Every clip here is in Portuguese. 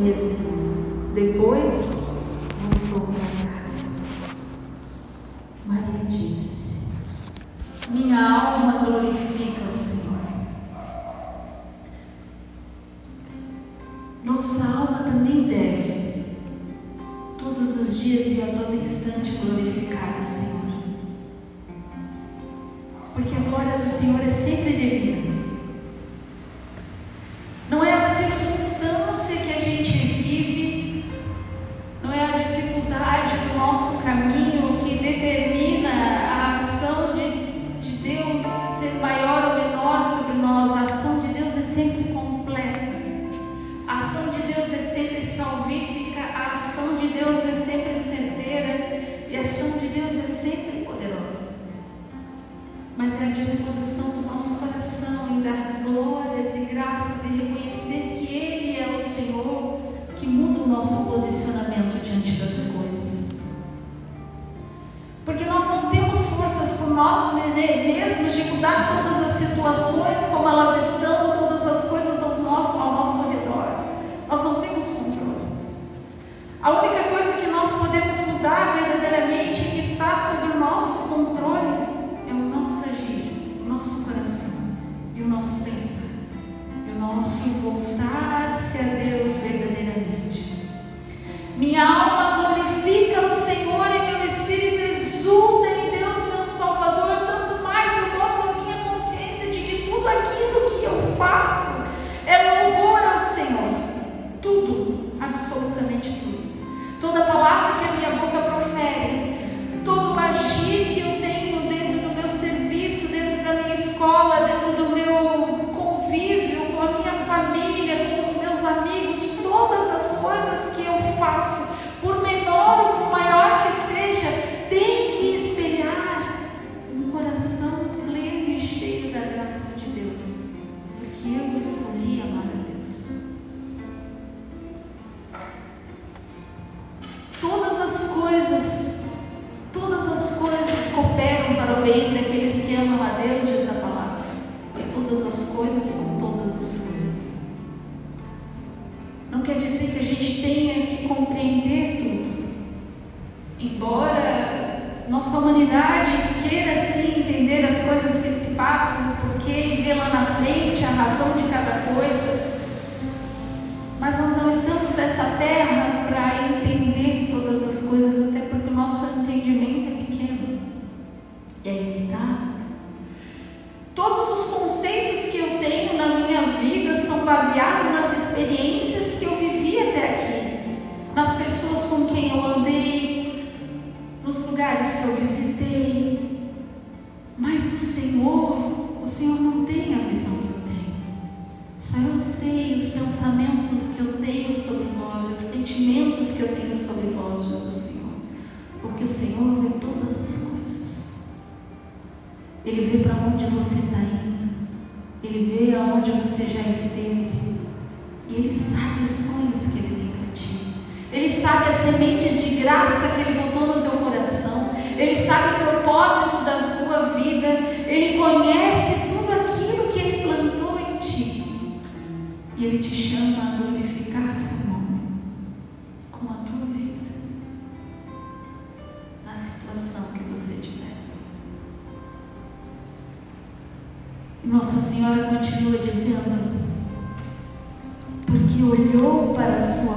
meses depois, voltou para casa. Maria disse: Minha alma glorifica o Senhor. Nossa alma também deve, todos os dias e a todo instante, glorificar o Senhor. Porque a glória do Senhor é sempre devida. mudar todas as situações como elas modelos de Ele vê aonde você já esteve. E Ele sabe os sonhos que Ele tem para ti. Ele sabe as sementes de graça que Ele botou no teu coração. Ele sabe o propósito da tua vida. Ele conhece tudo aquilo que Ele plantou em ti. E Ele te chama agora. comparações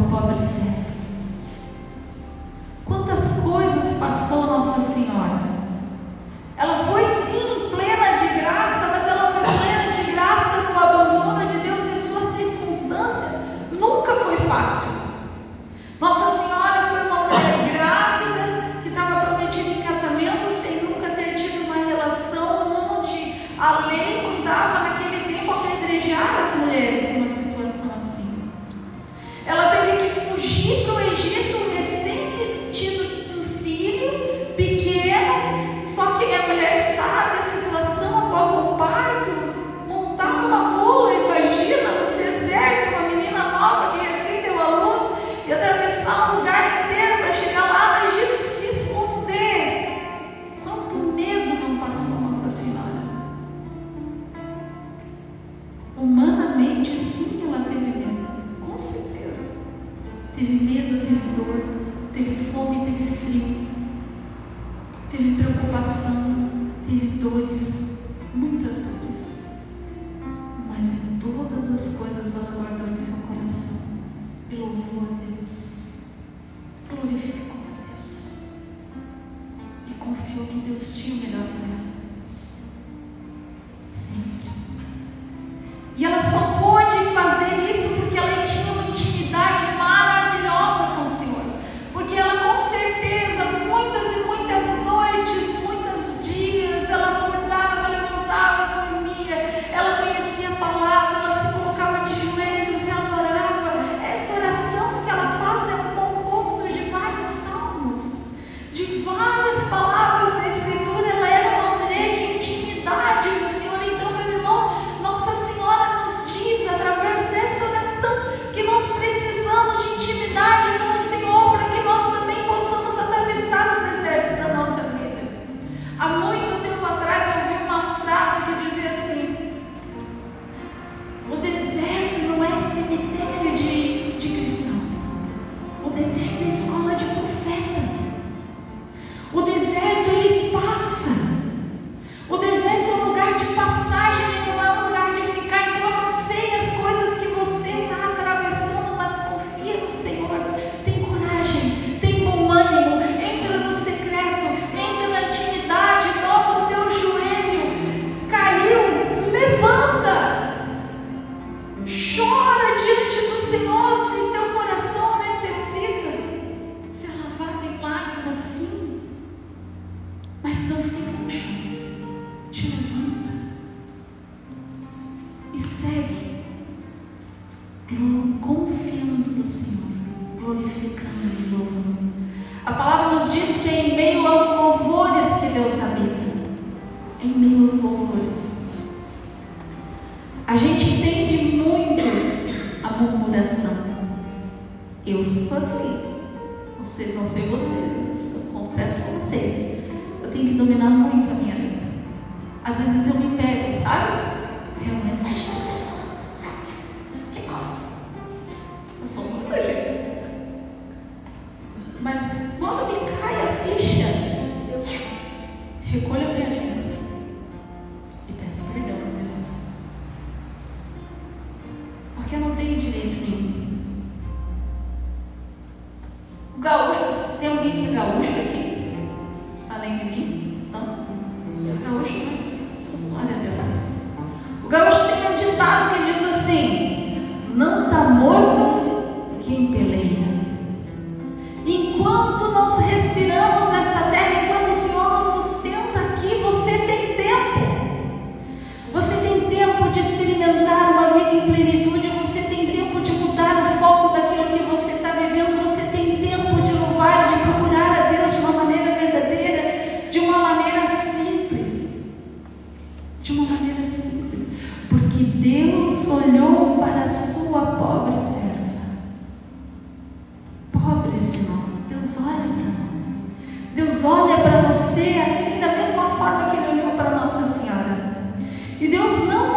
muitas dores, mas em todas as coisas ela guardou em seu coração. E louvou a Deus. Glorificou. this college Mas não fica no chão. Te levanta e segue, confiando no Senhor, glorificando e louvando. A palavra nos diz que é em meio aos louvores que Deus habita. É em meio aos louvores. A gente entende muito a murmuração. Eu sou assim. Você, não sei vocês, eu confesso para vocês tem que dominar muito a minha língua. Às vezes eu me quem peleia. Enquanto nós respiramos Deus olha para você assim da mesma forma que Ele olhou para Nossa Senhora. E Deus não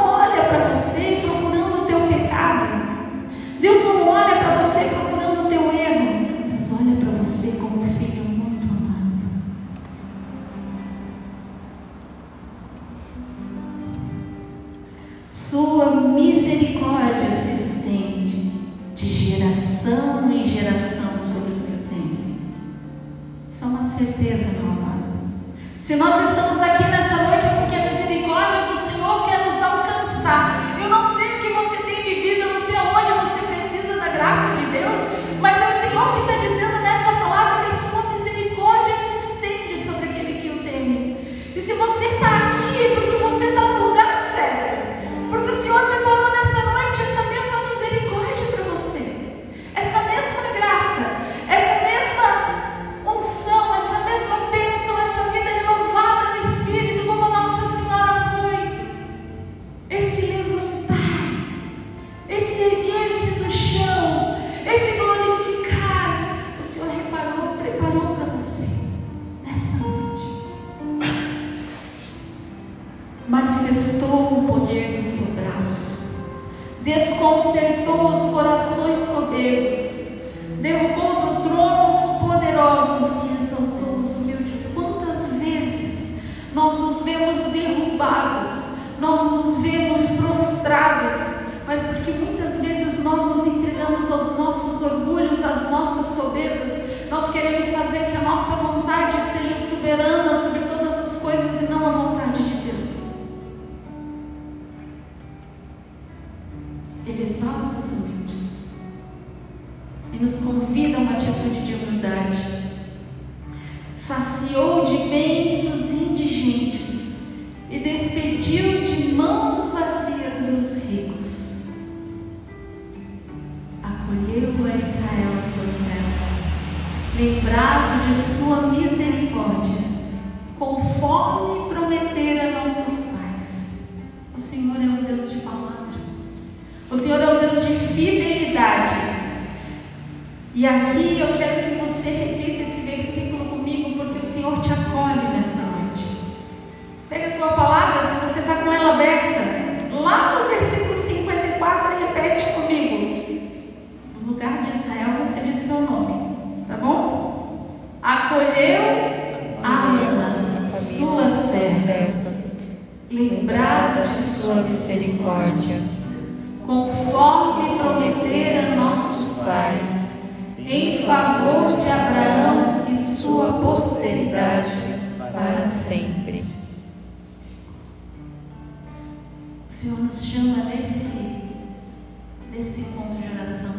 soberana sobre todas as coisas e não a vontade de Deus. Ele exalta os humildes e nos convida a uma atitude de humildade. Saciou de bens os indigentes e despediu de mãos vazias os ricos. Acolheu a Israel, seu servo, lembrado de sua misericórdia, sua misericórdia conforme prometeram nossos pais, em favor de Abraão e sua posteridade para sempre. O Senhor nos chama nesse, nesse encontro de oração.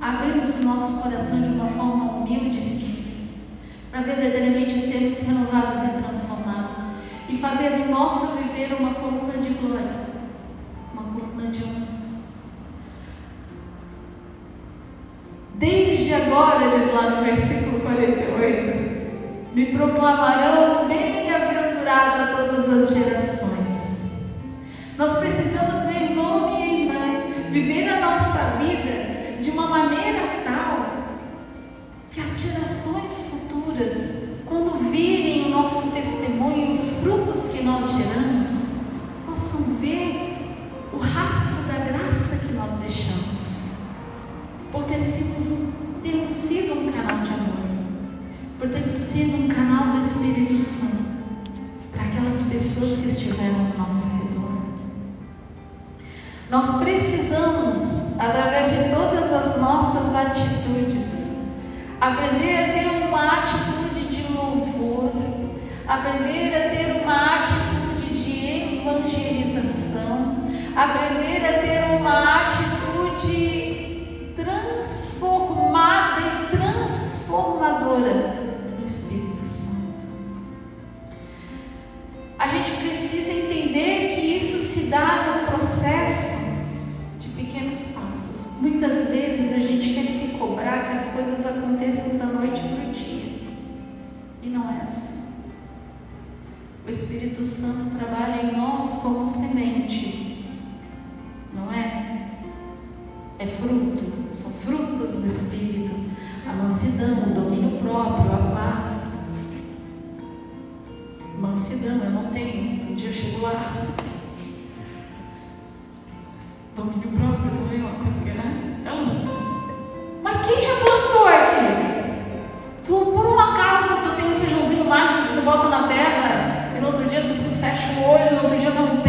Abrimos o nosso coração de uma forma humilde e simples, para verdadeiramente sermos renovados e transformados e fazer do nosso viver uma coluna de glória de um. Desde agora, diz lá no versículo 48, me proclamarão bem-aventurada todas as gerações. Nós precisamos, meu irmão, minha irmã, viver a nossa vida de uma maneira tal que as gerações futuras, quando virem o nosso testemunho, os frutos que nós geramos, possam ver o rastro da graça que nós deixamos, por ter sido, sido um canal de amor, por ter sido um canal do Espírito Santo para aquelas pessoas que estiveram ao nosso redor. Nós precisamos, através de todas as nossas atitudes, aprender a ter uma atitude aprender a ter uma atitude de evangelização, aprender a ter uma atitude transformada e transformadora no Espírito Santo. A gente precisa entender que isso se dá no processo de pequenos passos. Muitas vezes a gente quer se cobrar que as coisas aconteçam da noite para o dia. E não é assim. Espírito Santo trabalha em nós como semente não é? É fruto, são frutos do Espírito, a mansidão, o domínio próprio, a paz. Mansidão, eu não tenho. Um dia eu chego lá. Domínio próprio também é uma coisa que, né? É luta. Mas quem já plantou aqui? Fecha o olho, no outro dia um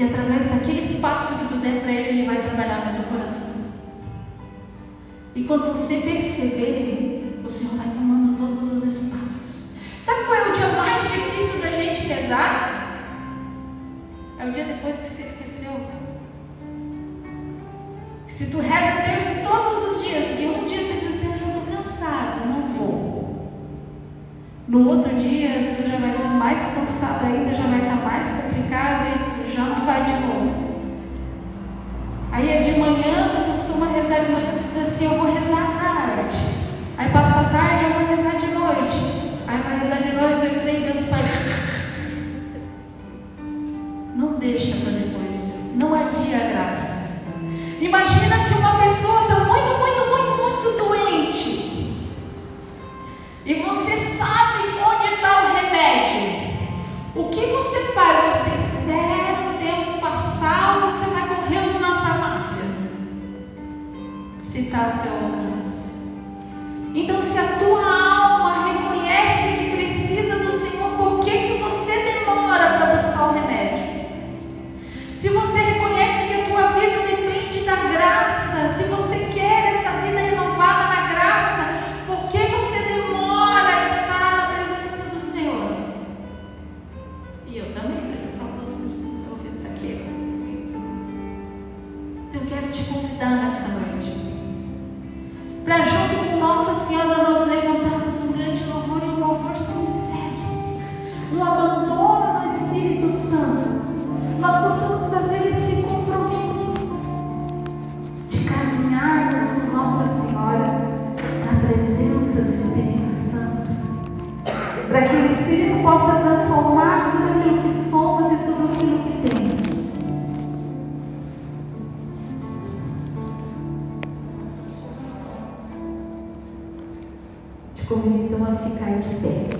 E através daquele espaço que tu der para Ele, Ele vai trabalhar no teu coração. E quando você perceber, o Senhor vai tomando todos os espaços. Sabe qual é o dia mais difícil da gente rezar? É o dia depois que você esqueceu. Se tu reza terço todos os dias e um dia tu diz assim, eu já estou cansado, não vou. No outro dia tu já vai estar mais cansado ainda, já vai estar mais complicado não vai de novo. Aí é de manhã, tu costuma rezar de manhã, diz assim, eu vou rezar à tarde. Aí passa a tarde, eu vou rezar de noite. Aí vai rezar de noite, vai crer Deus Pai. Não deixa para depois. Não adia a graça. Imagina que Santo nós possamos fazer esse compromisso de caminharmos com Nossa Senhora na presença do Espírito Santo, para que o Espírito possa transformar tudo aquilo que somos e tudo aquilo que temos. Te convido então a ficar de pé.